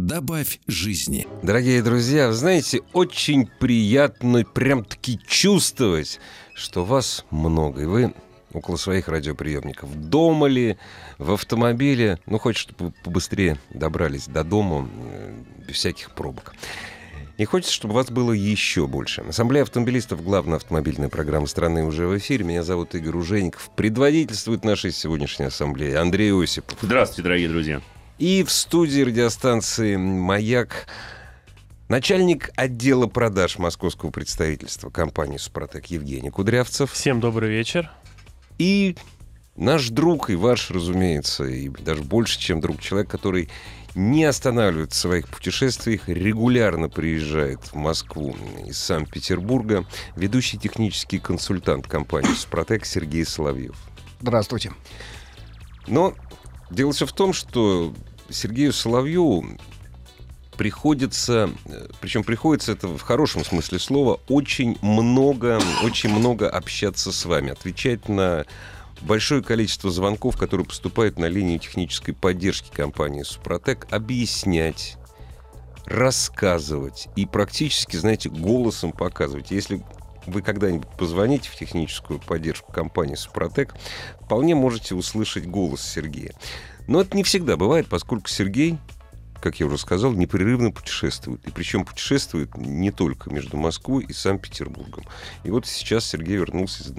Добавь жизни. Дорогие друзья, вы знаете, очень приятно прям-таки чувствовать, что вас много, и вы около своих радиоприемников. Дома ли, в автомобиле, ну, хоть чтобы вы побыстрее добрались до дома, э, без всяких пробок. И хочется, чтобы вас было еще больше. Ассамблея автомобилистов, главная автомобильная программа страны уже в эфире. Меня зовут Игорь Ужеников. Предводительствует нашей сегодняшней ассамблеи Андрей Осипов. Здравствуйте, дорогие друзья. И в студии радиостанции «Маяк» начальник отдела продаж московского представительства компании «Супротек» Евгений Кудрявцев. Всем добрый вечер. И наш друг, и ваш, разумеется, и даже больше, чем друг, человек, который не останавливается в своих путешествиях, регулярно приезжает в Москву из Санкт-Петербурга, ведущий технический консультант компании «Супротек» Сергей Соловьев. Здравствуйте. Но дело все в том, что Сергею Соловьеву приходится, причем приходится это в хорошем смысле слова, очень много, очень много общаться с вами, отвечать на большое количество звонков, которые поступают на линию технической поддержки компании «Супротек», объяснять, рассказывать и практически, знаете, голосом показывать. Если вы когда-нибудь позвоните в техническую поддержку компании «Супротек», вполне можете услышать голос Сергея. Но это не всегда бывает, поскольку Сергей, как я уже сказал, непрерывно путешествует. И причем путешествует не только между Москвой и Санкт-Петербургом. И вот сейчас Сергей вернулся из,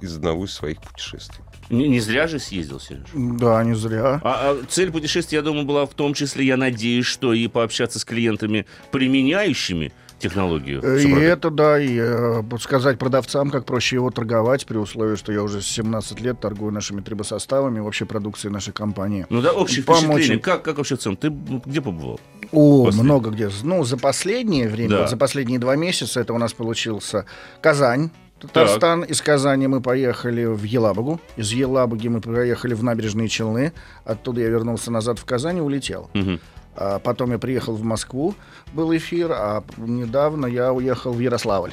из одного из своих путешествий. Не, не зря же съездил, Сереж? Да, не зря. А, а цель путешествия, я думаю, была в том числе, я надеюсь, что и пообщаться с клиентами, применяющими технологию. И Супротек. это, да, и э, сказать продавцам, как проще его торговать, при условии, что я уже с 17 лет торгую нашими трибосоставами, вообще продукцией нашей компании. Ну да, общее впечатление. Как, как вообще в целом? Ты где побывал? О, После- много где. Ну, за последнее время, Да. вот за последние два месяца, это у нас получился Казань, Татарстан. Из Казани мы поехали в Елабугу. Из Елабуги мы поехали в Набережные Челны. Оттуда я вернулся назад в Казань и улетел. Мгм. А потом я приехал в Москву, был эфир, а недавно я уехал в Ярославль.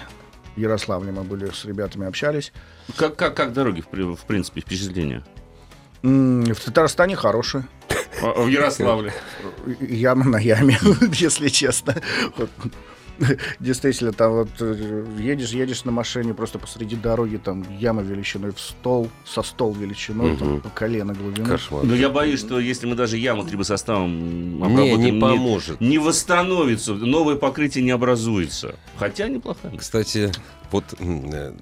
В Ярославле мы были с ребятами, общались. Как, как, как дороги, в, при- в принципе, впечатления? В Татарстане хорошие. А, в Ярославле. Яма на яме, если честно. Действительно, там вот э, едешь, едешь на машине просто посреди дороги, там яма величиной в стол, со стол величиной, там, Мгм. по колено глубину. Кошмар. Но я боюсь, что если мы даже яму трибосоставом Не, обработаем, не поможет. не восстановится, новое покрытие не образуется. Хотя неплохая. Кстати, вот э,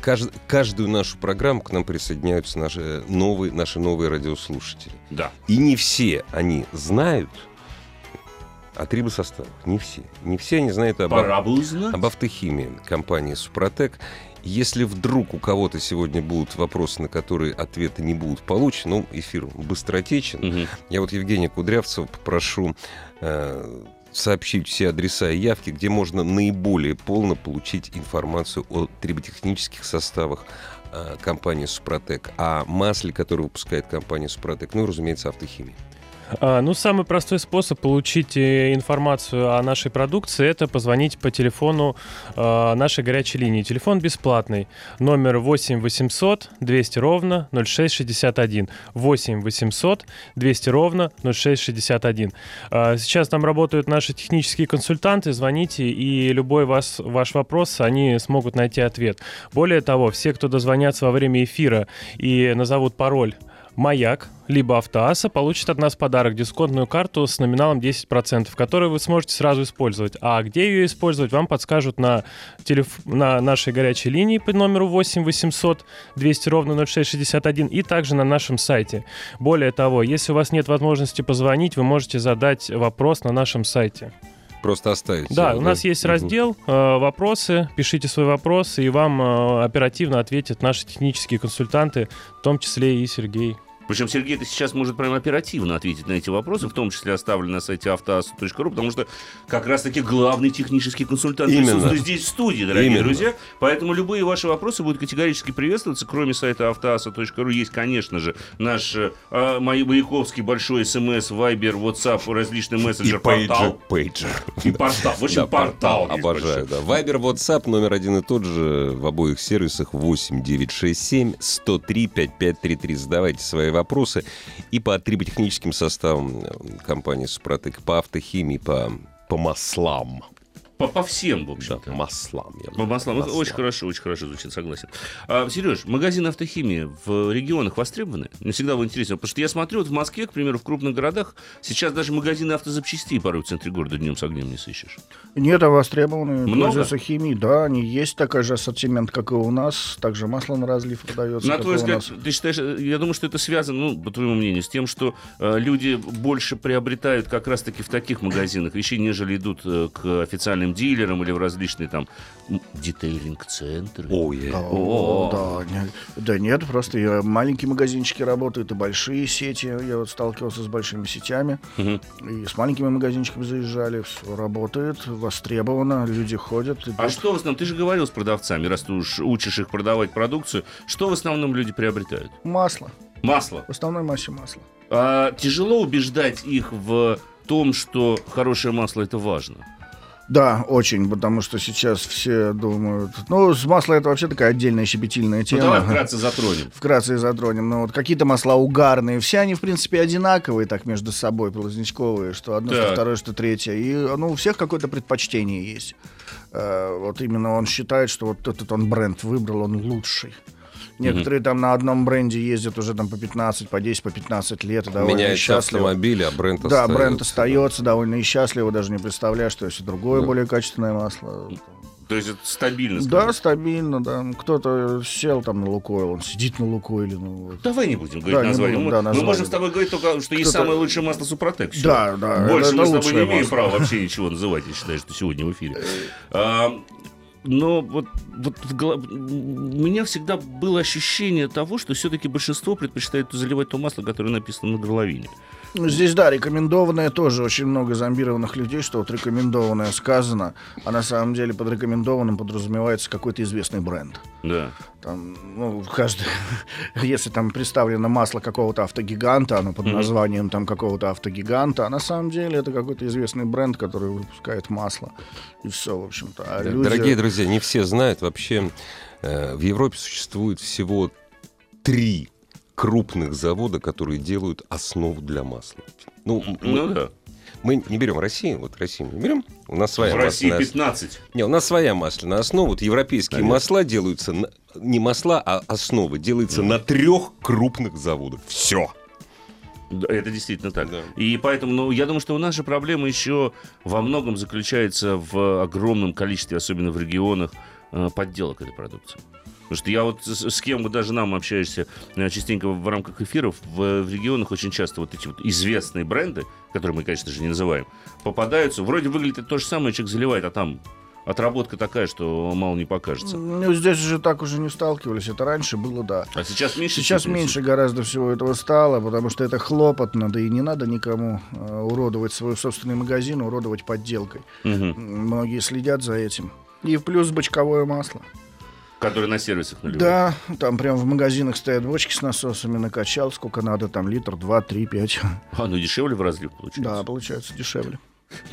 кажд- каждую нашу программу к нам присоединяются наши новые, наши новые радиослушатели. Да. И не все они знают о трибосоставах. Не все. Не все они знают об, об автохимии компании «Супротек». Если вдруг у кого-то сегодня будут вопросы, на которые ответы не будут получены, ну, эфир быстротечен, Мгм. я вот Евгения Кудрявцева попрошу э, сообщить все адреса и явки, где можно наиболее полно получить информацию о триботехнических составах э, компании «Супротек», о масле, которое выпускает компания «Супротек», ну и, разумеется, автохимии. А, ну, самый простой способ получить э, информацию о нашей продукции это позвонить по телефону э, нашей горячей линии. Телефон бесплатный. Номер 8 800 200 ровно 0661. 8 800 200 ровно 0661. А, Сейчас там работают наши технические консультанты. Звоните, и любой вас, ваш вопрос, они смогут найти ответ. Более того, все, кто дозвонятся во время эфира и назовут пароль Маяк, либо Автоаса получит от нас подарок дисконтную карту с номиналом 10%, которую вы сможете сразу использовать. А где ее использовать, вам подскажут на, телеф... на нашей горячей линии по номеру 8 800 200 ровно 0661 и также на нашем сайте. Более того, если у вас нет возможности позвонить, вы можете задать вопрос на нашем сайте. Просто оставить. Да, у нас есть Мгм. раздел э, «Вопросы». Пишите свой вопрос, и вам э, оперативно ответят наши технические консультанты, в том числе и Сергей. Причем Сергей это сейчас может прям оперативно ответить на эти вопросы, в том числе оставлены на сайте автоасу.ру, потому что как раз-таки главный технический консультант Именно. присутствует здесь в студии, дорогие Именно. друзья. Поэтому любые ваши вопросы будут категорически приветствоваться. Кроме сайта автоаса.ру есть, конечно же, наш э, а, маяковский большой смс, вайбер, WhatsApp, различный мессенджер, портал. пейджер. И портал. В общем, Да, портал. Обожаю, да. Вайбер, WhatsApp, номер один и тот же в обоих сервисах 8 967 103 5533. Задавайте свои вопросы и по триботехническим составам э, компании «Супротек», по автохимии, по, по маслам. По, по всем, в Да, общем-то. маслам. я По маслам. Маслам. Очень хорошо, очень хорошо звучит, согласен. А, Сереж, магазины автохимии в регионах востребованы? Мне всегда было интересно, потому что я смотрю, вот в Москве, к примеру, в крупных городах, сейчас даже магазины автозапчастей порой в центре города днем с огнем не сыщешь. Нет, а востребованные Много? химией. Да, они есть такой же ассортимент, как и у нас. Также масло на разлив продается. На твой взгляд, нас. ты считаешь, э, я думаю, что это связано, ну, по твоему мнению, с тем, что э, люди больше приобретают как раз-таки в таких магазинах вещи, нежели идут э, к официальным дилерам или в различные там детейлинг-центры. Ой, Да, э, О. да, не- да нет, просто и маленькие магазинчики работают, и большие сети. Я вот сталкивался с большими сетями. Мгм. И с маленькими магазинчиками заезжали. Все работает, востребовано, люди ходят. идут. А что в основном, ты же говорил с продавцами, раз ты уж учишь их продавать продукцию, что в основном люди приобретают? Масло. Масло. В основной массе масло. А тяжело убеждать их в том, что хорошее масло это важно. Да, очень, потому что сейчас все думают... Ну, с масло это вообще такая отдельная щепетильная Ну, тема. давай вкратце затронем. Вкратце затронем. Но вот какие-то масла угарные, все они, в принципе, одинаковые так между собой, полозничковые, что одно, Так. что второе, что третье. И ну, у всех какое-то предпочтение есть. Э, вот именно он считает, что вот этот он бренд выбрал, он лучший. Некоторые там на одном бренде ездят уже там по 15, по 10, по 15 лет и довольно Меняется счастливы. автомобиль, а бренд Да, остается. бренд остается довольно и счастливо, даже не представляешь, что если другое Да. более качественное масло. То есть это стабильно. Да, скажем. стабильно, да. Кто-то сел там на Лукойл, он сидит на Лукойле. Ну, вот. Давай не будем говорить Да, не название. будем, мы, да, мы название, можем с да. тобой говорить только, что есть самое лучшее масло Супротек. Да, да, Больше это мы с тобой не имеем масло. права вообще ничего называть, я считаю, что сегодня в эфире. А, но вот, вот у меня всегда было ощущение того, что все-таки большинство предпочитает заливать то масло, которое написано на горловине. Ну, Здесь, да, рекомендованное тоже очень много зомбированных людей, что вот рекомендованное сказано, а на самом деле под рекомендованным подразумевается какой-то известный бренд. Да. Там, ну, каждый, если там представлено масло какого-то автогиганта, оно под названием там какого-то автогиганта, а на самом деле это какой-то известный бренд, который выпускает масло. И все, в общем-то. А Да, люди- Дорогие друзья, не все знают, вообще э, в Европе существует всего три крупных завода, которые делают основу для масла. Ну, Ну мы, да. мы не берем Россию, вот Россию мы не берем, у нас своя В России масляная 15. Не, у нас своя масляная основа. Вот европейские Конечно. масла делаются на- не масла, а основы делаются на трех крупных заводах. Все. Да, Это действительно так. Да. И поэтому, ну, я думаю, что у нас же проблема еще во многом заключается в огромном количестве, особенно в регионах, э, подделок этой продукции. Потому что я вот с, с кем даже нам общаешься э, частенько в рамках эфиров, в, в регионах очень часто вот эти вот известные бренды, которые мы, конечно же, не называем, попадаются. Вроде выглядит то же самое, человек заливает, а там отработка такая, что мало не покажется. Ну, здесь же так уже не сталкивались. Это раньше было, да. А сейчас меньше? Сейчас степени? меньше гораздо всего этого стало, потому что это хлопотно, да и не надо никому э, уродовать свой собственный магазин, уродовать подделкой. М, Многие следят за этим. И плюс бочковое масло. Которые на сервисах наливают. Да, там прям в магазинах стоят бочки с насосами, накачал, сколько надо, там литр, два, три, пять. А, ну дешевле в разлив получается. Да, получается дешевле.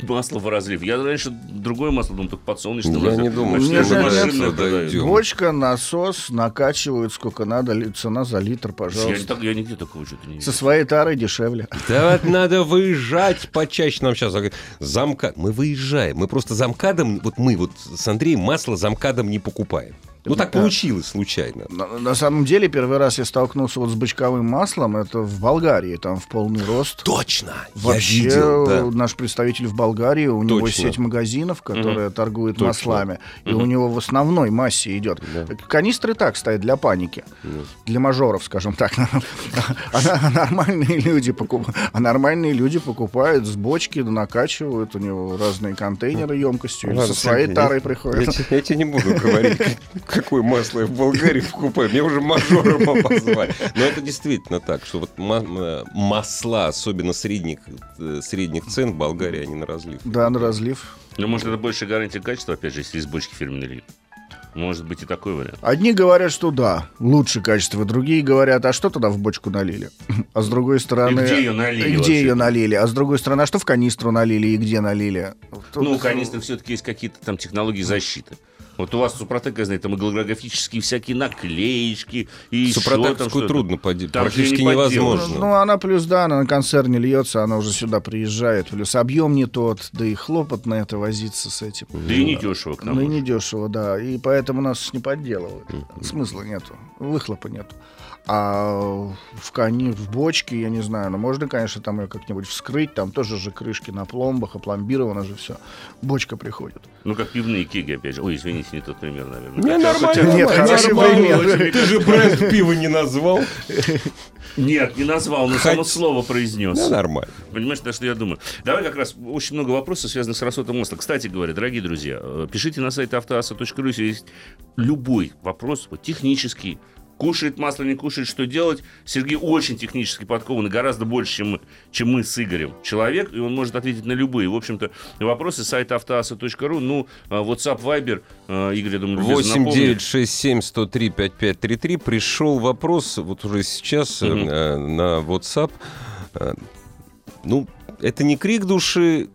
Масло в разлив. Я раньше другое масло думал, только подсолнечное. Я разлив. не думаю, Значит, что продают. дойдем. Бочка, насос, накачивают сколько надо, цена за литр, Я, пожалуйста. так- я нигде такого что-то не Со видел. своей тарой дешевле. Да вот надо выезжать почаще. Нам сейчас замка... Мы выезжаем. Мы просто замкадом... Вот мы вот с Андреем масло замкадом не покупаем. Ну так получилось случайно. На, на самом деле, первый раз я столкнулся вот с бочковым маслом, это в Болгарии, там в полный рост. Точно! Вообще, я видел, да. наш представитель в Болгарии, у него Точно. сеть магазинов, которая торгует Точно. маслами, и у него в основной массе идет. Да. Канистры так стоят для паники, Ну. для мажоров, скажем так. А нормальные люди покуп- а нормальные люди покупают с бочки, накачивают, у него разные контейнеры емкостью, со своей тарой приходят. я тебе не буду говорить, какое масло я в Болгарии покупаю. Мне уже мажором позвали. Но это действительно так, что вот масла, особенно средних, э, средних цен в Болгарии, они на разлив. Да, на разлив. Ну, может, это больше гарантия качества, опять же, если из бочки фирменной. Может быть и такой вариант. Одни говорят, что да, лучше качество, другие говорят, а что тогда в бочку налили? А с другой стороны... И где ее налили? И где вообще? ее налили? А с другой стороны, а что в канистру налили и где налили? Тут- Ну, у канистры все-таки есть какие-то там технологии защиты. Вот у вас Супротек, я знаю, там и голографические всякие наклеечки, и Супротекскую трудно, Там практически невозможно. Ну, она плюс, да, она на концерне льется, она уже сюда приезжает. Плюс объем не тот, да и хлопот на это возиться с этим. Да и не дешево к нам. Ну и не дешево, да. И поэтому нас не подделывают. Смысла нету. Выхлопа нету. А в коне, в бочке, я не знаю, ну можно, конечно, там ее как-нибудь вскрыть, там тоже же крышки на пломбах, опломбировано же все. Бочка приходит. Ну, как пивные кеги, опять же. Ой, извините, не тот пример, наверное. Не, нормально. Нет, нормально, хороший пример. Ты же бренд пива не назвал. Нет, не назвал, но само слово произнес. Да, нормально. Понимаешь, на что я думаю? Давай как раз очень много вопросов, связанных с расходом масла. Кстати говоря, дорогие друзья, э, пишите на сайт автоаса.ру, если есть любой вопрос, вот, технический, кушает масло, не кушает, что делать. Сергей очень технически подкованный, гораздо больше, чем мы, чем мы с Игорем. Человек, и он может ответить на любые, в общем-то, вопросы. Сайт автоаса.ру, ну, э, WhatsApp, Viber, э, Игорь, я думаю, любезно 8 напомнит. 9 6 7 103 5533 пришел вопрос вот уже сейчас э, на WhatsApp. Э, ну, это не крик души.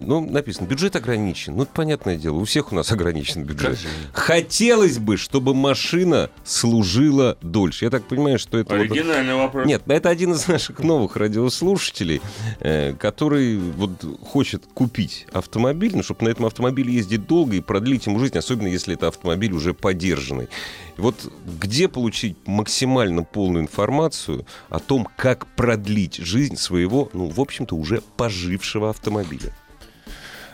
Ну, написано, бюджет ограничен. Ну, это понятное дело, у всех у нас ограничен бюджет. же? Хотелось бы, чтобы машина служила дольше. Я так понимаю, что это... вот- Оригинальный вопрос. Нет, это один из наших новых радиослушателей, э, который вот хочет купить автомобиль, ну, чтобы на этом автомобиле ездить долго и продлить ему жизнь, особенно если это автомобиль уже подержанный. Вот где получить максимально полную информацию о том, как продлить жизнь своего, ну, в общем-то, уже пожившего автомобиля?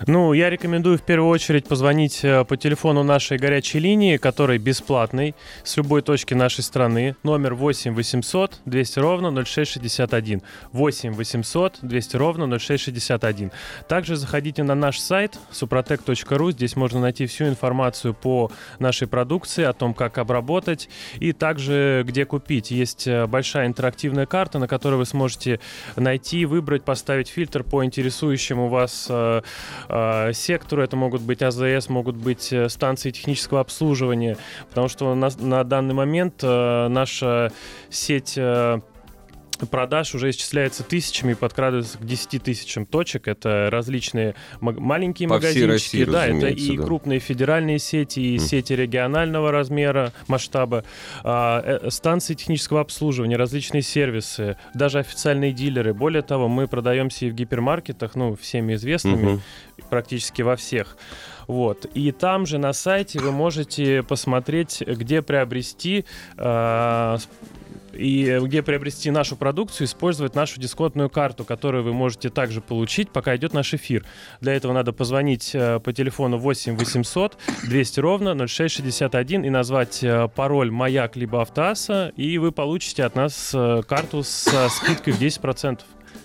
Ну, я рекомендую в первую очередь позвонить э, по телефону нашей горячей линии, который бесплатный, с любой точки нашей страны. Номер 8 800 200 ровно 0661. 8 800 200 ровно 0661. Также заходите на наш сайт suprotec.ru. Здесь можно найти всю информацию по нашей продукции, о том, как обработать и также где купить. Есть э, большая интерактивная карта, на которой вы сможете найти, выбрать, поставить фильтр по интересующему вас э, сектору. Это могут быть АЗС, могут быть э, станции технического обслуживания, потому что на, на данный момент э, наша сеть э, продаж уже исчисляется тысячами и подкрадывается к 10 тысячам точек. Это различные ма- маленькие По магазинчики, России, да, это и да. крупные федеральные сети, и Мгм. сети регионального размера, масштаба, а, э, станции технического обслуживания, различные сервисы, даже официальные дилеры. Более того, мы продаемся и в гипермаркетах, ну, всеми известными, Мгм. практически во всех. Вот. И там же на сайте вы можете посмотреть, где приобрести с- и где приобрести нашу продукцию, использовать нашу дисконтную карту, которую вы можете также получить, пока идет наш эфир. Для этого надо позвонить э, по телефону 8 800 200 ровно 0661 и назвать э, пароль «Маяк» либо «Автоаса», и вы получите от нас э, карту со скидкой в 10%.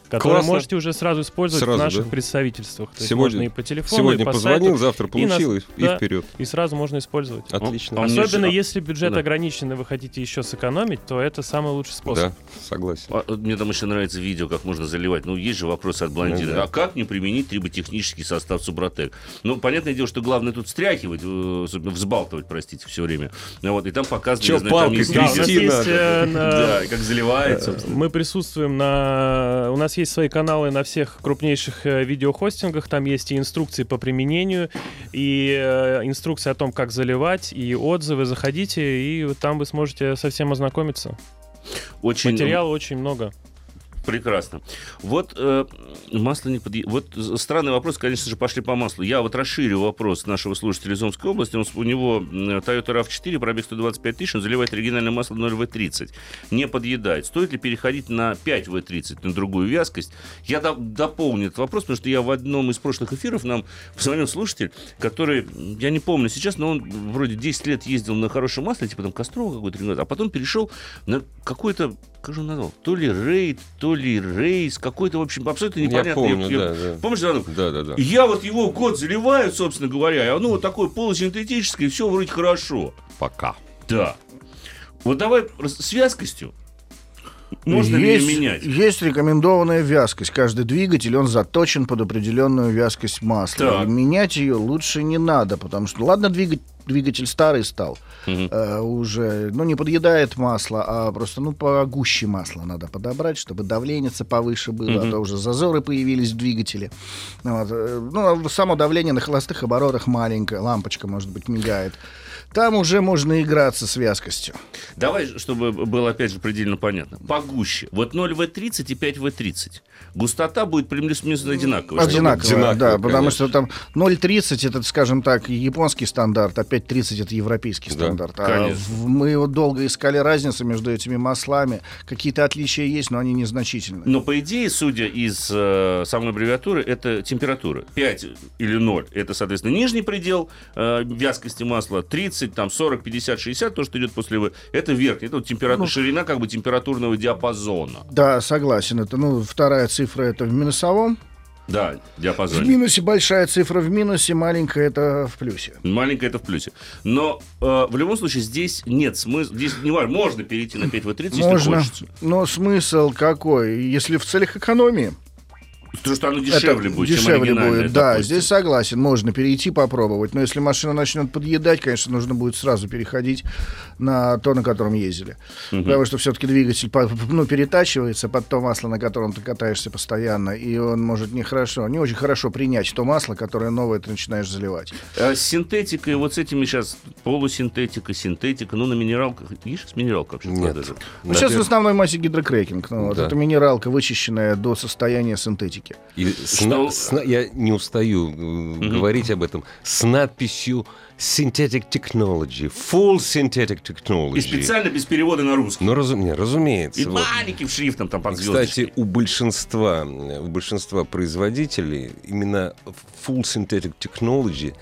Которую Классно. можете уже сразу использовать Сразу, в наших да? представительствах. То есть Сегодня- можно и по телефону, Сегодня и по позвонил, сайту, завтра и нас- получил, и, и да. вперед. и сразу можно использовать. Отлично. А мне Особенно же- если бюджет да. ограничен, и вы хотите еще сэкономить, то это самый лучший способ. Да, согласен. А, э, Мне там еще нравится видео, как можно заливать. Ну, есть же вопросы от блондина. Ну да. А как не применить триботехнический состав Супротек? Ну, понятное дело, что главное тут стряхивать, э, особенно взбалтывать, простите, все время. Ну, вот, и там показано... Чё я знаю, там палкой есть Да, есть, э, на- Да, и как заливает, собственно. Мы присутствуем на... У нас есть свои каналы на всех крупнейших э, видеохостингах. Там есть и инструкции по применению, и э, инструкции о том, как заливать, и отзывы. Заходите, и там вы сможете совсем ознакомиться. Очень Материала очень много. Прекрасно. Вот э, масло не подъ... Вот странный вопрос, конечно же, пошли по маслу. Я вот расширю вопрос нашего слушателя из Омской области. Он, у него м, Toyota RAV4, пробег 125 тысяч, он заливает оригинальное масло 0В30. Не подъедает. Стоит ли переходить на 5В30, на другую вязкость? Я до- дополню этот вопрос, потому что я в одном из прошлых эфиров нам позвонил слушатель, который, я не помню сейчас, но он вроде 10 лет ездил на хорошем масле, типа там Кострова какой-то, а потом перешел на какое-то как же он назвал? То ли рейд, то ли рейс, какой-то, в общем, абсолютно непонятный. Я помню, да, да. Помнишь? Да, да, да. И Я вот его год заливаю, собственно говоря, и оно вот такое полусинтетическое, и все вроде хорошо. Пока. Да. Вот давай с вязкостью. Можно ли есть, ее менять? Есть рекомендованная вязкость. Каждый двигатель, он заточен под определенную вязкость масла. Так. И менять ее лучше не надо, потому что, ладно, двигатель, двигатель старый стал, Мгм. э, уже, ну, не подъедает масло, а просто, ну, погуще масло надо подобрать, чтобы давление повыше было, а Мгм. то уже зазоры появились в двигателе. Вот, э, ну, а само давление на холостых оборотах маленькое, лампочка, может быть, мигает. Там уже можно играться с вязкостью. Давай, чтобы было опять же предельно понятно. Погуще. Вот 0В30 и 5В30. Густота будет плюс-минус одинаковая. Одинаково, Одинаково, да, потому конечно. что там 0,30 это, скажем так, японский стандарт, а 5,30 это европейский Да, стандарт. А конечно. в- мы вот долго искали разницу между этими маслами. Какие-то отличия есть, но они незначительны. Но по идее, судя из э, самой аббревиатуры, это температура. 5 или 0 это, соответственно, нижний предел э, вязкости масла. 30, там 40, 50, 60, то, что идет после В, это верхний. Это вот температура, Ну, ширина как бы температурного диапазона. Да, согласен. Это, ну, вторая цифра это в минусовом. Да, В диапазон. минусе большая цифра в минусе, маленькая это в плюсе. Маленькое это в плюсе. Но э, в любом случае здесь нет смысла. Здесь не важно, можно перейти на 5В30, если Можно. хочется. Но смысл какой? Если в целях экономии, Потому что оно дешевле Это будет, чем дешевле оригинальное, будет, да, допустим. здесь согласен, можно перейти попробовать, но если машина начнет подъедать, конечно, нужно будет сразу переходить на то, на котором ездили, потому что все-таки двигатель ну, перетачивается под то масло, на котором ты катаешься постоянно, и он может нехорошо, не очень хорошо принять то масло, которое новое ты начинаешь заливать. А с синтетикой, вот с этими сейчас полусинтетика, синтетика, ну на минералках, видишь, с минералкой вообще Нет. даже. Ну, сейчас в основной массе гидрокрекинг, ну, вот Да. это минералка, вычищенная до состояния синтетики. И с Что- с на- я не устаю э, говорить об этом. С надписью Synthetic Technology. Full Synthetic Technology. И специально без перевода на русский. Ну, разум- не, И разумеется. вот. маленьким шрифтом там под Кстати, звездочкой. у большинства, у большинства производителей именно Full Synthetic Technology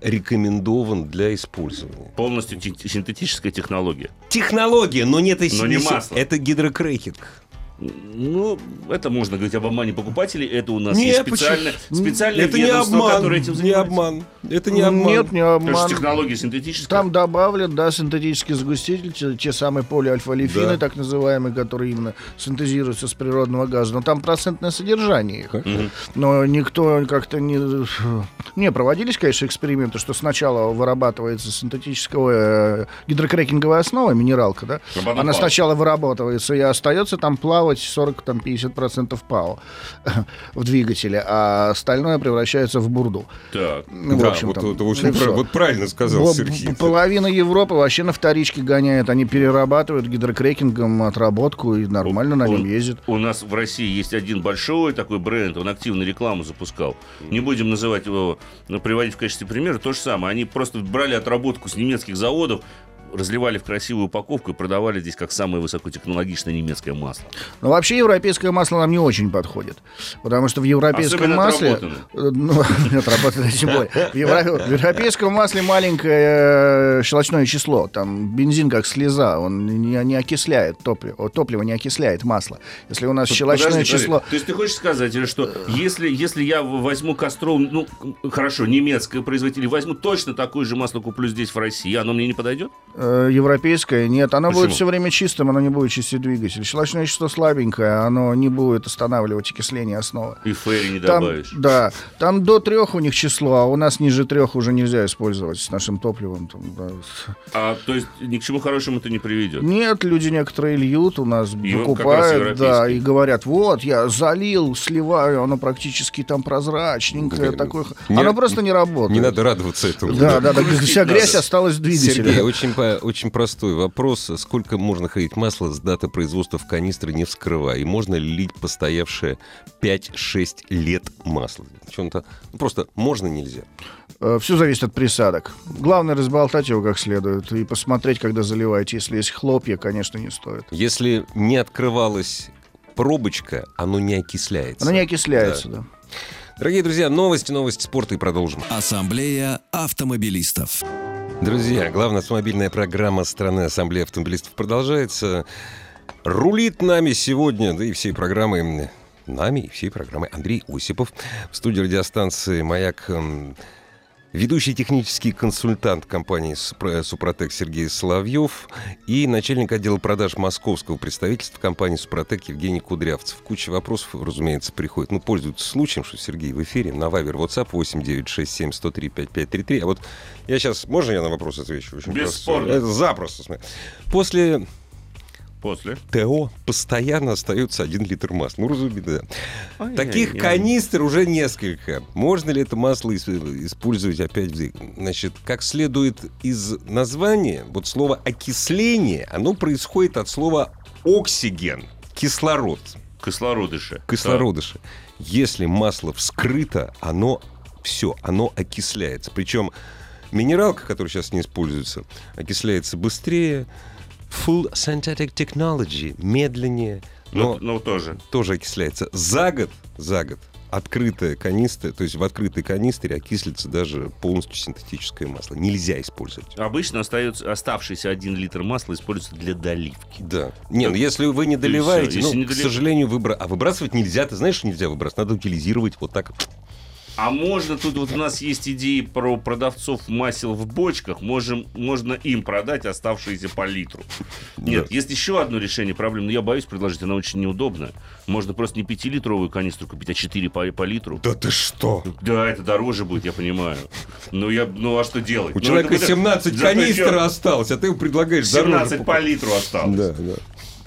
рекомендован для использования. Полностью ти- синтетическая технология. Технология, но нет и Но не не- масло. Это гидрокрекинг. Ну, это можно говорить об обмане покупателей. Это у нас Нет, есть специально, специальное это не обман. которое этим Не занимается. обман. Это не обман. Нет, не Потому что обман. технология синтетическая. Там добавлен, да, синтетический сгуститель, те, те самые полиальфа-олефины, Да. так называемые, которые именно синтезируются с природного газа. Но там процентное содержание их. Но никто как-то не... Не, проводились, конечно, эксперименты, что сначала вырабатывается синтетическая э, гидрокрекинговая основа, минералка, да? Она сначала вырабатывается и остается там плавать 40-50% ПАО в двигателе, а остальное превращается в бурду. Так. Ну, в Да, общем, вот, это очень ну прав- вот правильно сказал Во- Сергей. Половина Европы вообще на вторичке гоняет. Они перерабатывают гидрокрекингом отработку и нормально на Он- нем ездят. У нас в России есть один большой такой бренд, он активно рекламу запускал. Не будем называть его, но приводить в качестве примера. То же самое. Они просто брали отработку с немецких заводов, разливали в красивую упаковку и продавали здесь как самое высокотехнологичное немецкое масло. Но вообще европейское масло нам не очень подходит. Потому что в европейском Особенно масле... э, Ну, отработанное тем более. В, евро- в европейском масле маленькое э, щелочное число. Там бензин как слеза. Он не, не окисляет топливо. Топливо не окисляет масло. Если у нас щелочное Подожди, подожди. число... То есть ты хочешь сказать, что если, если я возьму Костров, ну, хорошо, немецкое производитель, возьму точно такое же масло, куплю здесь в России, оно мне не подойдет? Э, европейское, нет, оно Почему? будет все время чистым, оно не будет чистить двигатель. Щелочное число слабенькое, оно не будет останавливать окисление основы. И ферри не Там, добавишь. да, там до трех у них число, а у нас ниже трех уже нельзя использовать с нашим топливом. там, да. А, то есть ни к чему хорошему это не приведет. Нет, люди некоторые льют, у нас И покупают, да, и говорят, вот, я залил, сливаю, оно практически там прозрачненькое, Да, такое. не- оно просто не работает. Не надо радоваться этому. Да, да, да, вся грязь осталась в двигателе. Сергей, очень, по- очень простой вопрос. Сколько можно хранить масло с даты производства в канистре, не вскрывая? И можно ли лить постоявшее 5-6 лет масло? Чем-то... ну, просто можно, нельзя. Все зависит от присадок. Главное разболтать его как следует и посмотреть, когда заливаете. Если есть хлопья, конечно, не стоит. Если не открывалась пробочка, оно не окисляется. Оно не окисляется, да. Дорогие друзья, новости, новости спорта и продолжим. Ассамблея автомобилистов. Друзья, главная автомобильная программа страны Ассамблеи автомобилистов продолжается. Рулит нами сегодня, да и всей программой нами и всей программой Андрей Осипов. В студии радиостанции «Маяк» ведущий технический консультант компании «Супра- «Супротек» Сергей Соловьев и начальник отдела продаж московского представительства компании «Супротек» Евгений Кудрявцев. Куча вопросов, разумеется, приходит. Ну, пользуются случаем, что Сергей в эфире. На Вайбер, WhatsApp 8967 103 5533. А вот я сейчас... Можно я на вопрос отвечу? Очень Бесспорно. просто. Это запросто. После После. ТО постоянно остается один литр масла. Ну, разумеется, да. Ай-яй-яй. Таких канистр уже несколько. Можно ли это масло ис- использовать опять? Значит, как следует из названия, вот слово окисление, оно происходит от слова оксиген, кислород, Кислородыше. кислородыши. Если масло вскрыто, оно все, оно окисляется. Причем минералка, которая сейчас не используется, окисляется быстрее. Full synthetic technology, медленнее, Ну, но ну, тоже. тоже окисляется. За год, за год открытая канистра, то есть в открытой канистре окислится даже полностью синтетическое масло. Нельзя использовать. Обычно остается, оставшийся один литр масла используется для доливки. Да. Не, ну если вы не доливаете, ну, не к долив- сожалению, выбра... а выбрасывать нельзя. Ты знаешь, что нельзя выбрасывать? Надо утилизировать вот так. А можно, тут вот у нас есть идеи про продавцов масел в бочках, можем, можно им продать оставшиеся по литру. Нет, есть еще одно решение проблемы, но я боюсь предложить, она очень неудобная. Можно просто не 5-литровую канистру купить, а 4 по, по литру. Да ты что? Да, это дороже будет, я понимаю. Но я, ну а что делать? У Ну, человека это будет- 17 Зато канистр еще осталось, а ты ему предлагаешь дороже 17 по литру осталось. Да, да.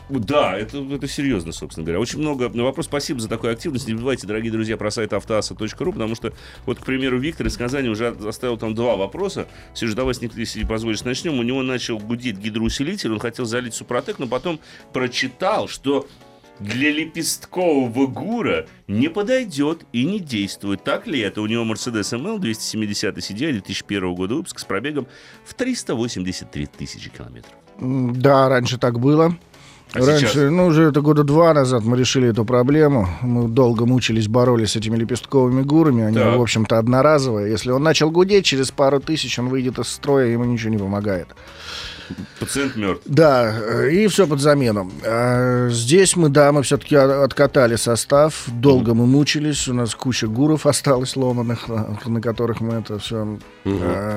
Да, это, это серьезно, собственно говоря. Очень много ну, вопрос. Спасибо за такую активность. Не забывайте, дорогие друзья, про сайт автоаса.ру, потому что, вот, к примеру, Виктор из Казани уже оставил там два вопроса. Сереж, давай, с них, если позволишь, начнем. У него начал гудеть гидроусилитель, он хотел залить супротек, но потом прочитал, что для лепесткового гура не подойдет и не действует. Так ли это? У него Mercedes ML 270 CDI 2001 года выпуска с пробегом в 383 тысячи километров. Да, раньше так было. А Раньше, сейчас? ну, уже это года два назад мы решили эту проблему. Мы долго мучились, боролись с этими лепестковыми гурами. Они, Так. в общем-то, одноразовые. Если он начал гудеть, через пару тысяч он выйдет из строя, ему ничего не помогает. Пациент мертв. Да, э, и все под замену. А Здесь мы, да, мы все-таки откатали состав. Долго мы мучились. У нас куча гуров осталось ломаных, на, которых мы это все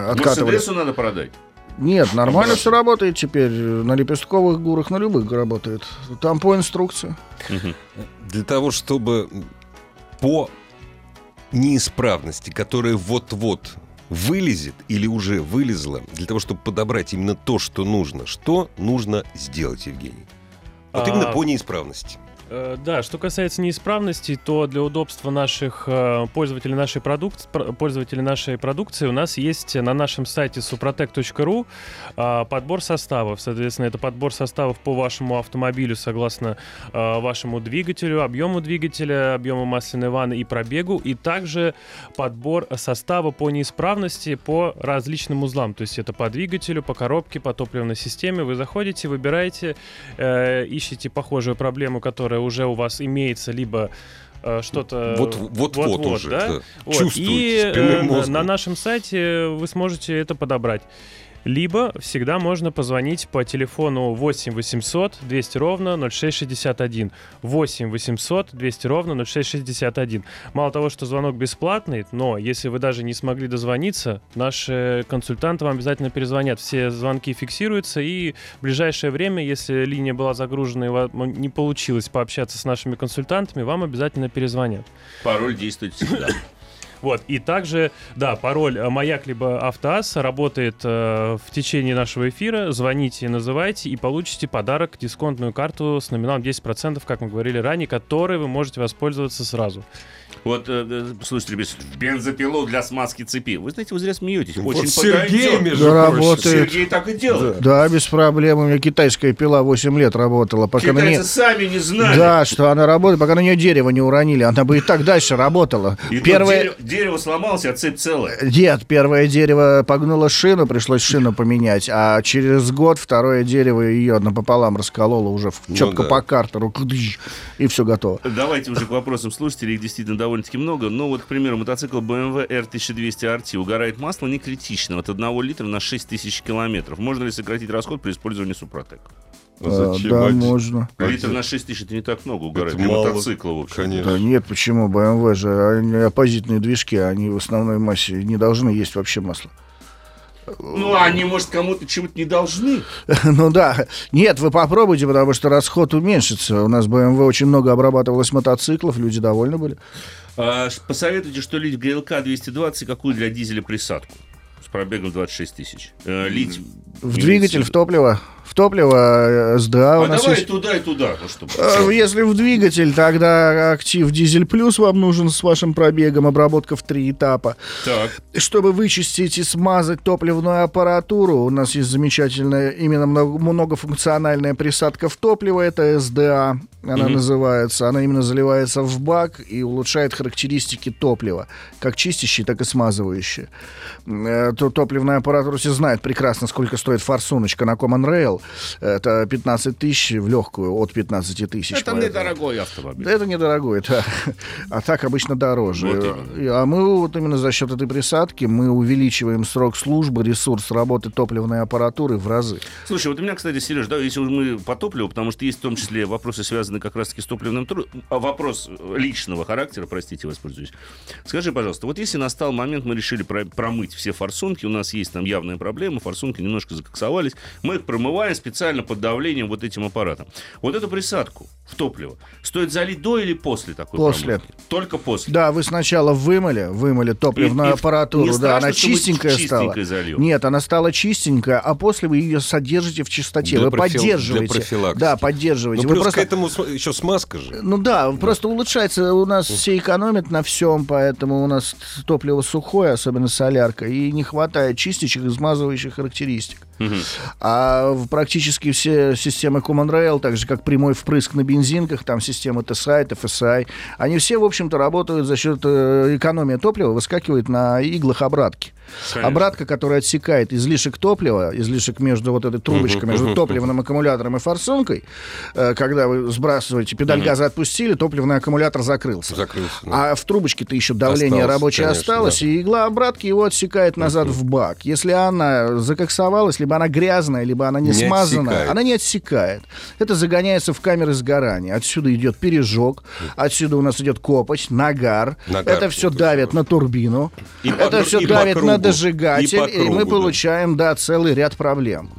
откатывали. Мерседесу надо продать. Нет, нормально все работает теперь. На лепестковых гурах, на любых работает. Там по инструкции. Для того, чтобы по неисправности, которая вот-вот вылезет или уже вылезла, для того, чтобы подобрать именно то, что нужно, что нужно сделать, Евгений? Вот А, именно по неисправности. Э, Да, что касается неисправностей, то для удобства наших э, пользователей нашей, продук- пр- пользователей нашей продукции у нас есть на нашем сайте suprotec.ru а, подбор составов. Соответственно, это подбор составов по вашему автомобилю согласно э, вашему двигателю, объему двигателя, объему масляной ванны и пробегу, и также подбор состава по неисправности по различным узлам. То есть это по двигателю, по коробке, по топливной системе. Вы заходите, выбираете, э, ищете похожую проблему, которая уже у вас имеется, либо э, что-то Вот- вот-вот уже, да. Вот. Чувствуете И э, на нашем сайте вы сможете это подобрать. Либо всегда можно позвонить по телефону 8 800 200 ровно 0661. 8 800 200 ровно 0661. Мало того, что звонок бесплатный, но если вы даже не смогли дозвониться, наши консультанты вам обязательно перезвонят. Все звонки фиксируются, и в ближайшее время, если линия была загружена и вам не получилось пообщаться с нашими консультантами, вам обязательно перезвонят. Пароль действует всегда. Вот, и также, да, пароль э, «Маяк» либо «Автоаз» работает э, в течение нашего эфира. Звоните, называйте и получите подарок, дисконтную карту с номиналом 10%, как мы говорили ранее, которой вы можете воспользоваться сразу. Вот, э, слушайте, ребят, бензопилу для смазки цепи. Вы знаете, вы зря смеетесь. Вот Очень Сергей, подойдет. между Да, прочим. работает. Сергей так и делает. Да, без проблем. У меня китайская пила 8 лет работала. Пока на Китайцы ней... сами не знали. Да, что она работает, пока на нее дерево не уронили. Она бы и так дальше работала. И Первое... дерево, дерево сломалось, а цепь целая. Нет, первое дерево погнуло шину, пришлось шину поменять, а через год второе дерево ее напополам раскололо уже Ну четко да. по картеру, и все готово. Давайте уже к вопросам слушателей, их действительно довольно-таки много. Но вот, к примеру, мотоцикл BMW R1200 RT угорает масло не критично, от 1 литра на 6000 километров. Можно ли сократить расход при использовании Супротек? А, Зачем да, один? можно. Литр на 6 тысяч это не так много угорать. Это Для мало, мотоцикла, в общем. Конечно. Да нет, почему? BMW же, они оппозитные движки, они в основной массе не должны есть вообще масло. Ну, они, может, кому-то чего-то не должны. Ну да. Нет, вы попробуйте, потому что расход уменьшится. У нас BMW очень много обрабатывалось мотоциклов, люди довольны были. А, посоветуйте, что лить в ГЛК 220, какую для дизеля присадку? С пробегом 26 тысяч. Э, лить... В двигатель, в топливо. В топливо э, СДА у А нас давай есть. и туда, и туда. Ну, чтобы... Э, Если в двигатель, тогда актив дизель плюс вам нужен с вашим пробегом, обработка в три этапа. Так. Чтобы вычистить и смазать топливную аппаратуру, у нас есть замечательная именно много- многофункциональная присадка в топливо, это СДА, она Мгм. называется. Она именно заливается в бак и улучшает характеристики топлива, как чистящие, так и смазывающие. Э, То топливная аппаратура все знают прекрасно, сколько стоит форсуночка на Common Rail. Это 15 тысяч в легкую, от 15 тысяч. Это поэтому- недорогой автомобиль. это недорогой, да. А так обычно дороже. Вот именно. А мы вот именно за счет этой присадки мы увеличиваем срок службы, ресурс работы топливной аппаратуры в разы. Слушай, вот у меня, кстати, Сереж, да, если мы по топливу, потому что есть в том числе вопросы, связанные как раз-таки с топливным трудом, вопрос личного характера, простите, воспользуюсь. Скажи, пожалуйста, вот если настал момент, мы решили про- промыть все форсунки, у нас есть там явная проблема, форсунки немножко закоксовались, мы их промываем специально под давлением вот этим аппаратом. Вот эту присадку в топливо стоит залить до или после такой После. промывки? Только после. Да, вы сначала вымыли, вымыли топливную И- и аппаратуру, не да, страшно, она чистенькая стала. зальем? Нет, она стала чистенькая, а после вы ее содержите в чистоте, Для вы профил- поддерживаете. для профилактики. Да, поддерживаете. Ну, Вы плюс просто- к этому еще смазка же. Ну да, просто улучшается. У нас все экономят на всем, поэтому у нас топливо сухое, особенно солярка, и не хватает чистящих и смазывающих характеристик. Мгм. А в практически все системы Common Rail, так же как прямой впрыск на бензинках, там система TSI, TFSI, они все, в общем-то, работают за счет э, экономии топлива, выскакивает на иглах обратки. Конечно. Обратка, которая отсекает излишек топлива, излишек между вот этой трубочкой, между топливным аккумулятором и форсункой, э, когда вы сбрасываете, педаль газа отпустили, топливный аккумулятор закрылся. Закрылся. ну. А в трубочке-то еще давление Осталось, рабочее конечно, осталось, да. и игла обратки его отсекает назад в бак. Если она закоксовалась, либо она грязная, либо она не, Не смазана, отсекает. она не отсекает. Это загоняется в камеры сгорания. Отсюда идет пережог, отсюда у нас идет копоть, нагар. Нагар, Это все давит это на турбину. И по это кру- все и по давит на кругу, дожигатель, и по и, мы кругу, да. получаем, да, целый ряд проблем.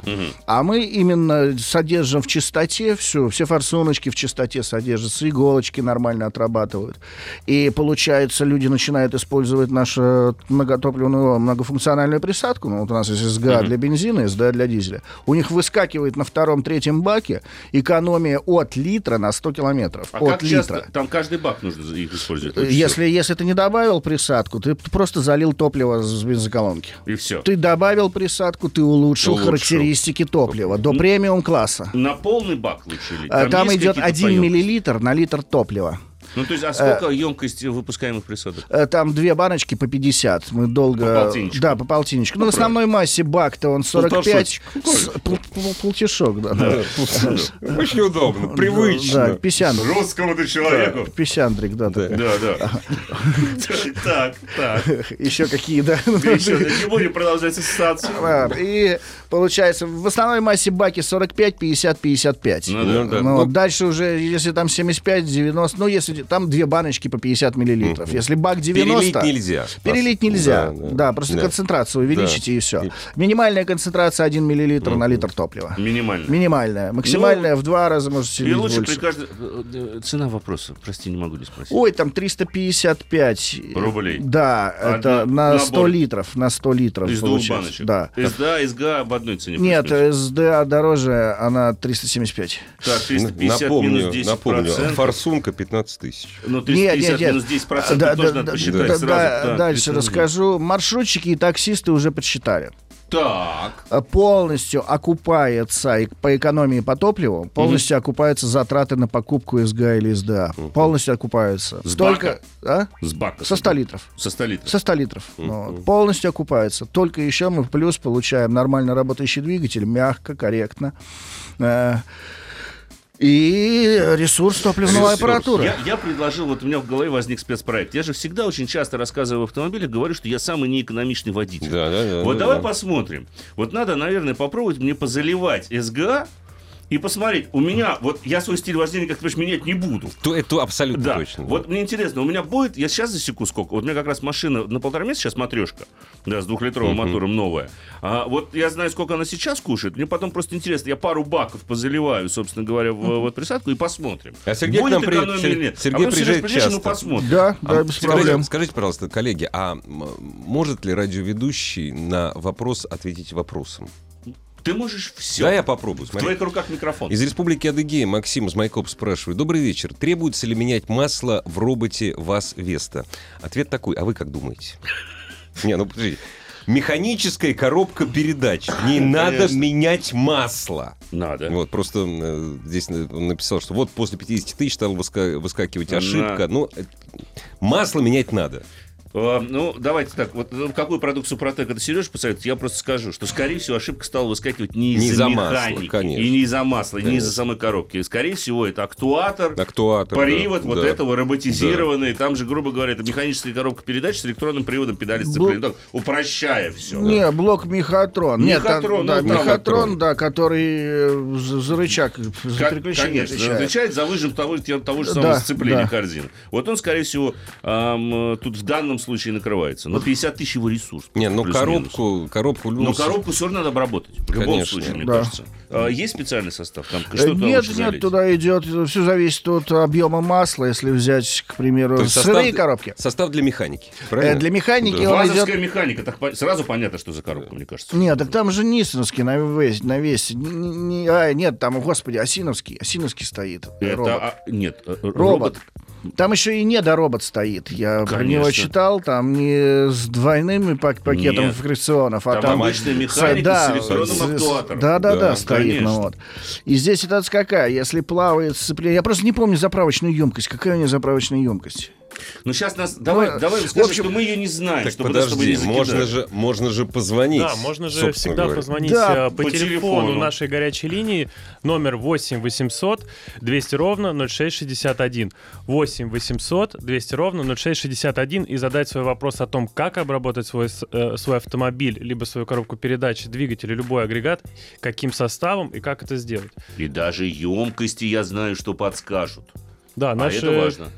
А мы именно содержим в чистоте все, все форсуночки в чистоте содержатся, иголочки нормально отрабатывают. И получается, люди начинают использовать нашу многотопливную, многофункциональную присадку. Ну, вот у нас есть СГА для бензина, СДА для дизеля. У них выскакивает на втором-третьем баке экономия от литра на 100 километров. А от как литра. часто? Там каждый бак нужно их использовать. Если, если ты не добавил присадку, ты просто залил топливо с бензоколонки. И все. Ты добавил присадку, ты улучшил, Улучшил. характеристики топлива до премиум класса. На полный бак лучше лить? А, Там, есть идет какие-то 1 поемкости? миллилитр на литр топлива. Ну, то есть, а сколько емкость выпускаемых присадок? Э, Там две баночки по 50. Мы долго... По полтинничку. Да, по полтинничку. Ну, в основной массе бак-то он 45. С- пол- пол- Полтишок, да. Очень удобно, Да, привычно. писяндрик. Русскому-то человеку. Писяндрик, да. Да. Да, да. Так, так. Еще какие, да. Не будем продолжать ассоциацию. И получается, в основной массе баки 45, 50, 55. Ну да. Ну да. Ну, Ну, дальше уже, если там 75, 90, ну, если там две баночки по 50 миллилитров. Если бак 90... Перелить нельзя. Перелить нельзя. Да, Да, да. просто Да. концентрацию увеличите Да. и все. Минимальная концентрация 1 миллилитр на литр топлива. Минимально. Минимальная. Максимальная в два раза можете Ну, И лучше больше. при каждой... э, э, Цена вопроса. Прости, не могу не спросить. Ой, там 355 Рублей. Да, Один это на 100 набор. литров. На 100 литров. Из двух баночек. Да. СДА, СГА об одной цене. Нет. СДА дороже, она 375. Так, 350 Напомню, минус 10 напомню, процентов. форсунка 15 тысяч. Ну, Нет, 350 нет, нет. минус 10 процентов Да, тоже да, надо да, посчитать да, сразу. да, Так, дальше 300 расскажу. Маршрутчики и таксисты уже подсчитали. Так. А, Полностью окупается по экономии по топливу, полностью окупаются затраты на покупку СГА или СДА. Полностью окупаются. С Столько... А? С бака. Со 100 литров. Со 100 литров. Со 100 литров. Ну, вот. Полностью окупается. Только еще мы в плюс получаем нормально работающий двигатель, мягко, корректно. И ресурс топливного Ресурс. аппаратуры. Я, я предложил, вот у меня в голове возник спецпроект. Я же всегда очень часто рассказываю в автомобилях, говорю, что я самый неэкономичный водитель. Да, да, да. Вот да, давай да. посмотрим. Вот надо, наверное, попробовать мне позаливать СГА и посмотреть. У меня, вот я свой стиль вождения, как ты понимаешь, менять не буду. То, это абсолютно Да. точно. Вот мне интересно, у меня будет, я сейчас засеку сколько. Вот у меня как раз машина на полтора месяца сейчас матрешка, да, с двухлитровым мотором новая. А вот я знаю, сколько она сейчас кушает. Мне потом просто интересно, я пару баков позаливаю, собственно говоря, в вот присадку и посмотрим. А Сергей к будет нам приедет- экономия Сер- или нет. Сергей а приезжает приедешь, ну часто. посмотрим. Да, А да, без скажите, проблем. скажите, пожалуйста, коллеги, а может ли радиоведущий на вопрос ответить вопросом? Ты можешь все. Да, я попробую. В Смотри. твоих руках микрофон. Из Республики Адыгея Максим из Майкоп спрашивает. Добрый вечер. Требуется ли менять масло в роботе ВАЗ Веста? Ответ такой. А вы как думаете? Не, ну подожди. Механическая коробка передач. В ней надо Конечно. менять масло. Надо. Вот, просто э, здесь на- он написал, что вот после 50 тысяч стала выска- выскакивать ошибка. Ну, э, масло менять надо. А, Ну, давайте так. Вот ну, какую продукцию Протек это Сереж посоветует, я просто скажу, что, скорее всего, ошибка стала выскакивать не Не из-за масла, механики, конечно. и не из-за масла, и не из-за Конечно. самой коробки. Скорее всего, это актуатор, Актуатор. да, привод вот да. этого роботизированный. Там же, грубо говоря, это механическая коробка передач с электронным приводом педали сцепления. Так, упрощая все. Не, блок мехатрон. Нет, там- Мехатрон, да, ну, там мехатрон, да, который э, за, за рычаг, за переключение Конечно, отвечает. отвечает за выжим того, того же Да, самого сцепления да. корзины. Вот он, скорее всего, ам, тут в данном случае накрывается. Но 50 тысяч его ресурс. Не, ну плюс-минус. коробку, коробку Но коробку все равно надо обработать. В любом Конечно. случае, мне Да. кажется. А, есть специальный состав? Там Э, что туда Нет, нет, залить? туда идет, все зависит от объема масла, если взять, к примеру, сырые состав- коробки. Состав для механики. Э, Правильно? Для механики Да. он идет... механика, так по- сразу понятно, что за коробка, мне кажется. Нет, так там же Ниссеновский на весе. На весе. Не- не- а, нет, там, господи, Осиновский. Осиновский стоит. Это, робот. а, нет, э, э, Робот. Там еще и недоробот стоит. Я про него читал. Там не с двойным пак- пакетом Нет. фрикционов, а Там там... обычная механика с электронным актуатором. Да, да, Да, да, стоит. конечно. Ну, вот. И здесь ситуация какая? Если плавает сцепление... Я просто не помню заправочную емкость. Какая у нее заправочная емкость? Ну, сейчас нас... Давай, Ну, давай в скажем, общем- что мы ее не знаем, Так чтобы подожди, не можно же, можно же позвонить. Да, можно же всегда говоря. позвонить Да, э, по, по телефону, телефону. нашей горячей линии номер 8 800 200 ровно 0661. 8 800 200 ровно 0661 и задать свой вопрос о том, как обработать свой, э, свой автомобиль, либо свою коробку передач, двигатель, или любой агрегат, каким составом и как это сделать. И даже емкости я знаю, что подскажут. Да, А наши это важно.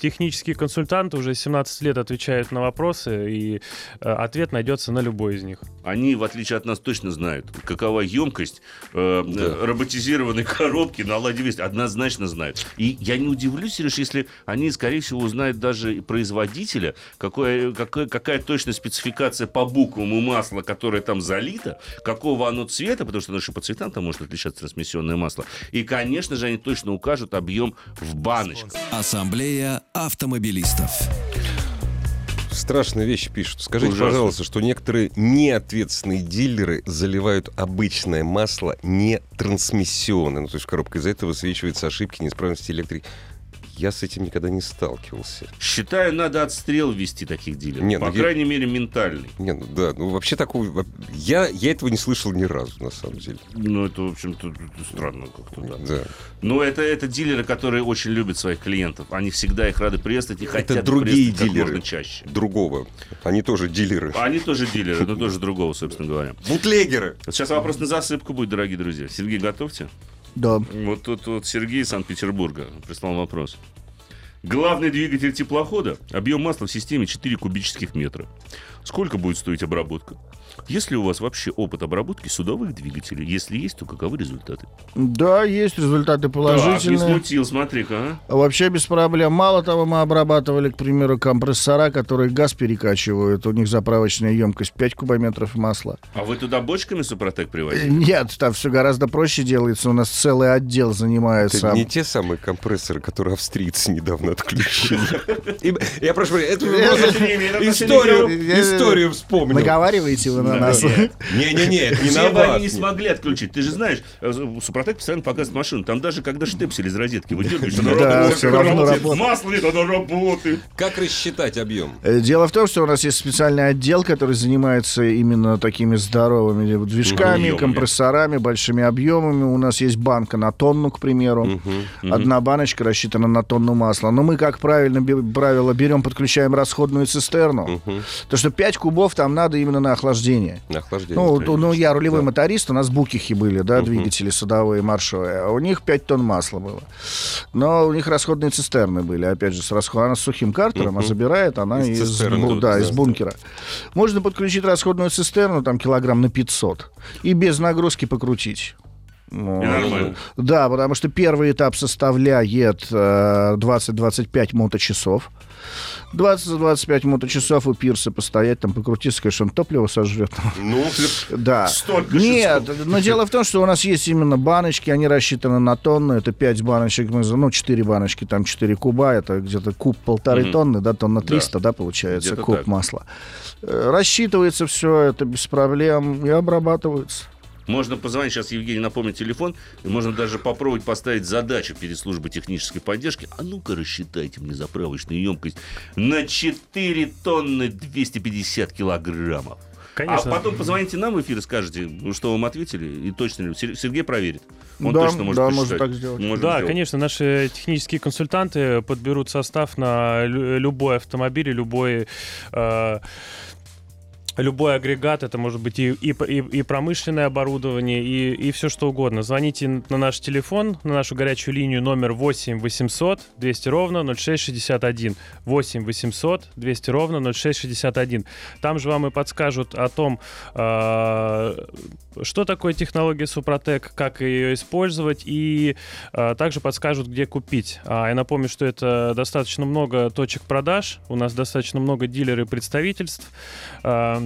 Технические консультанты уже 17 лет отвечают на вопросы, и э, ответ найдется на любой из них. Они, в отличие от нас, точно знают, какова емкость э, э, роботизированной коробки на Ладе Вест. Однозначно знают. И я не удивлюсь, Сереж, если они, скорее всего, узнают даже и производителя, какое, какая, какая точная спецификация по буквам у масла, которое там залито, какого оно цвета, потому что оно еще по цветам там может отличаться трансмиссионное масло. И, конечно же, они точно укажут объем в баночках. Ассамблея автомобилистов. Страшные вещи пишут. Скажите, Ужасно. пожалуйста, что некоторые неответственные дилеры заливают обычное масло не трансмиссионное. Ну, то есть в коробке из-за этого высвечиваются ошибки, неисправности электрики. Я с этим никогда не сталкивался. Считаю, надо отстрел ввести таких дилеров. Не, по ну я- крайней мере, ментальный. Не, ну да, ну вообще такого... Я, я этого не слышал ни разу, на самом деле. Ну, это, в общем-то, это странно как-то, да. Да. Ну, это, это дилеры, которые очень любят своих клиентов. Они всегда их рады приветствовать и хотят их другие дилеры. можно чаще. Другого. Они тоже дилеры. Они тоже дилеры, но тоже другого, собственно говоря. Бутлегеры. Сейчас вопрос на засыпку будет, дорогие друзья. Сергей, готовьте. Да. Вот тут вот Сергей из Санкт-Петербурга прислал вопрос. Главный двигатель теплохода. Объем масла в системе 4 кубических метра. Сколько будет стоить обработка? Есть ли у вас вообще опыт обработки судовых двигателей? Если есть, то каковы результаты? Да, есть результаты Так, не положительные. смутил, смотри-ка, а. Вообще без проблем. Мало того, мы обрабатывали, к примеру, компрессора, которые газ перекачивают. У них заправочная емкость 5 кубометров масла. А вы туда бочками Супротек Э, привозили? Нет, там все гораздо проще делается. У нас целый отдел занимается. Это не те самые компрессоры, которые австрийцы недавно отключили. Я прошу прощения, к- Я- историю вспомнил. Наговариваете вы на Да, нас. нет. Не-не-не, это не Все на бы они вас. не смогли отключить. Ты же знаешь, э, Супротек постоянно показывает машину. Там даже когда штепсель из розетки выдергиваешь, она Да, она равно работает. Масло нет, оно работает. Как рассчитать объем? Э, Дело в том, что у нас есть специальный отдел, который занимается именно такими здоровыми движками, компрессорами, большими объемами. У нас есть банка на тонну, к примеру. Одна баночка рассчитана на тонну масла. Но мы, как правильно, правило, берем, подключаем расходную цистерну. То, что 5 кубов там надо именно на охлаждение. На охлаждение. Ну, конечно. ну, я рулевой Да. моторист, у нас букихи были, да, Мгм. двигатели садовые, маршевые. А у них 5 тонн масла было. Но у них расходные цистерны были, опять же, с расход... она с сухим картером, а Мгм. забирает она Из из, цистерны бу- тут, да, да, из да. бункера. Можно подключить расходную цистерну, там, килограмм на 500, и без нагрузки покрутить. Ну. Да, потому что первый этап составляет э, 20-25 моточасов. 20-25 моточасов у пирса постоять, там покрутиться, конечно, он топливо сожрет. Ну, Да. Столько Нет, часов. но дело в том, что у нас есть именно баночки, они рассчитаны на тонну, это 5 баночек, ну, 4 баночки, там 4 куба, это где-то куб полторы Мгм. тонны, да, тонна 300, да, получается, Где-то куб так. масла. Э, Рассчитывается все это без проблем и обрабатывается. Можно позвонить, сейчас Евгений напомнит телефон, и можно даже попробовать поставить задачу перед службой технической поддержки. А ну-ка рассчитайте мне заправочную емкость на 4 тонны 250 килограммов. Конечно. А потом позвоните нам в эфир и скажете, ну, что вам ответили, и точно ли. Сер- Сергей проверит. Он Да, точно может да, посчитать. можно так сделать. Может Да, сделать. конечно, наши технические консультанты подберут состав на лю- любой автомобиль, и любой э, любой агрегат, это может быть и, и, и- промышленное оборудование, и, и все что угодно. Звоните на наш телефон, на нашу горячую линию номер 8 800 200 ровно 0661. 8 800 200 ровно 0661. Там же вам и подскажут о том, э, что такое технология Супротек, как ее использовать, и э, также подскажут, где купить. А, я напомню, что это достаточно много точек продаж, у нас достаточно много дилеров и представительств. А,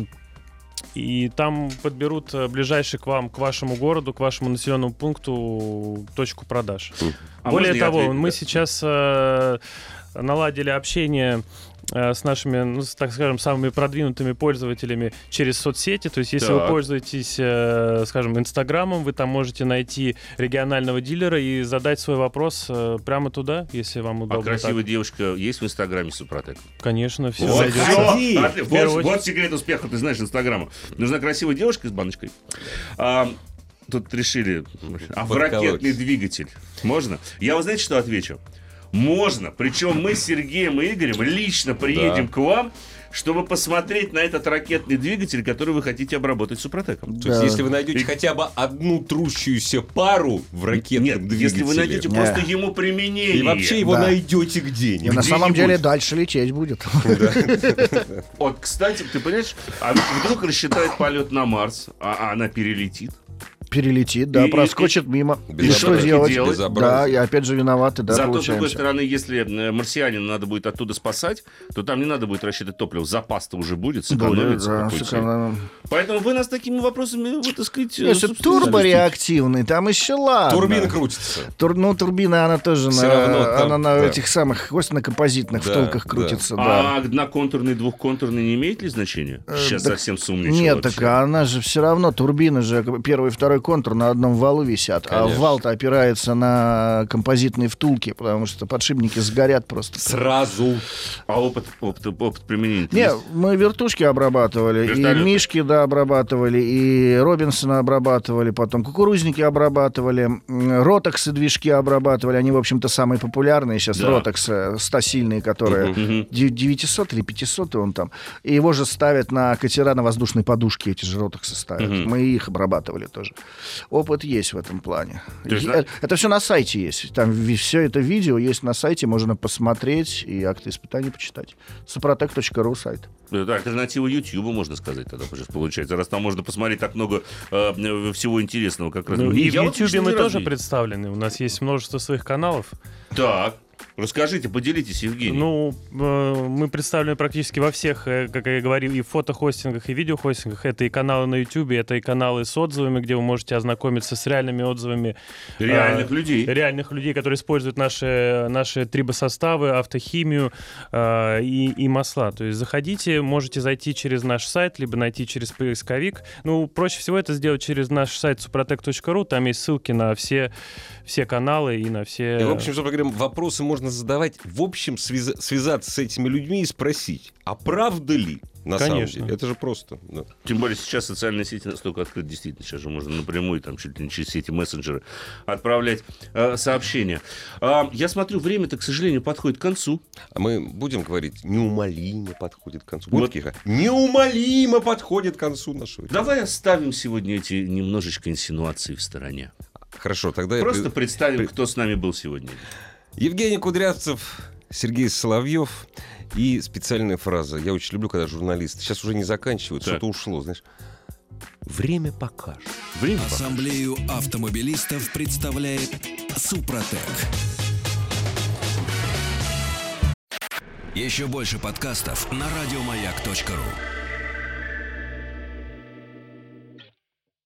и там подберут э, ближайший к вам, к вашему городу, к вашему населенному пункту точку продаж. А Более того, отвечу? мы сейчас э, наладили общение с нашими, ну, так скажем, самыми продвинутыми пользователями через соцсети. То есть, если Так. вы пользуетесь, э, скажем, Инстаграмом, вы там можете найти регионального дилера и задать свой вопрос э, прямо туда, если вам А удобно. красивая так. девушка есть в Инстаграме Супротек? Конечно, все. Вот, Заходи. всё. Отли- В первую вот, вот секрет успеха, ты знаешь, Инстаграма. Нужна красивая девушка с баночкой. А, тут решили, а в ракетный двигатель можно? Я вот знаете, что отвечу? Можно. Причем мы с Сергеем и Игорем лично приедем Да. к вам, чтобы посмотреть на этот ракетный двигатель, который вы хотите обработать Супротеком. То есть, Да. если вы найдете И- хотя бы одну трущуюся пару в ракетном Нет, двигателе, если вы найдете Не. просто ему применение. и вообще его Да. найдете И где-нибудь. на самом деле дальше лететь будет. Вот, кстати, ты понимаешь, а вдруг рассчитает полет на Марс, а она перелетит. Перелетит, да, И- проскочит мимо. И что делать? делать? Да, и опять же виноваты, да, Зато, с другой получаемся. стороны, если э, марсианина надо будет оттуда спасать, то там не надо будет рассчитывать топливо. Запас-то уже будет, сэкономится да, сэкономим. Поэтому вы нас такими вопросами, вот, так сказать... э, Если турбореактивный, там еще ладно. Турбина крутится. Тур- ну, турбина, она тоже Всё на, равно там, она на да. этих самых, на композитных Да, втулках да. крутится, да. А одноконтурный, двухконтурный не имеет ли значения? Э, Сейчас так совсем сумничал. Нет, вообще. так она же все равно, турбины же, первый и второй контур на одном валу висят, а Конечно. вал-то опирается на композитные втулки, потому что подшипники сгорят просто. Сразу. А опыт, опыт, опыт применения? Не, мы вертушки обрабатывали, Вертолеты. и Мишки, да, обрабатывали, и Робинсона обрабатывали, потом кукурузники обрабатывали, Ротоксы движки обрабатывали, они, в общем-то, самые популярные сейчас, Да. Ротоксы, 100-сильные, которые... Дев- 900 или 500 он там. И его же ставят на катера на воздушной подушке, эти же ротоксы ставят. Мгм. Мы их обрабатывали тоже. Опыт есть в этом плане. Есть, Е- да- Это все на сайте есть. Там все это видео есть на сайте, можно посмотреть и акты испытаний почитать. Супротек.ру сайт. Это альтернатива Ютьюбу, можно сказать, тогда сейчас получается. Раз там можно посмотреть так много э, всего интересного, как раз. Ну, и в лично мы тоже представлены. У нас есть множество своих каналов. Так, расскажите, поделитесь, Евгений. Ну, э, мы представлены практически во всех, э, как я говорил, и фотохостингах, и видеохостингах. Это и каналы на YouTube, это и каналы с отзывами, где вы можете ознакомиться с реальными отзывами Реальных э, людей. реальных людей, которые используют наши, наши трибосоставы, автохимию э, и, и масла. То есть заходите, можете зайти через наш сайт, либо найти через поисковик. Ну, проще всего это сделать через наш сайт suprotec.ru. Там есть ссылки на все, все каналы и на все... И, в общем, собственно говоря, вопросы можно задавать, в общем, связа- связаться с этими людьми и спросить, а правда ли, На Конечно. самом деле. Это же просто. да. Тем более сейчас социальные сети настолько открыты, действительно, сейчас же можно напрямую, там, чуть ли не через все эти мессенджеры отправлять э, сообщения. А, я смотрю, время-то, к сожалению, подходит к концу. А мы будем говорить, неумолимо подходит к концу. Вот. Вот таких, а? Неумолимо подходит к концу нашего. Давай оставим сегодня эти немножечко инсинуации в стороне. Хорошо, тогда я Просто пред- представим, пред- кто с нами был сегодня. Евгений Кудрявцев, Сергей Соловьев и специальная фраза. Я очень люблю, когда журналисты сейчас уже не заканчивают, что-то ушло, знаешь. Время покажет. Время. Ассамблею автомобилистов представляет Супротек. Еще больше подкастов на радиомаяк.ру.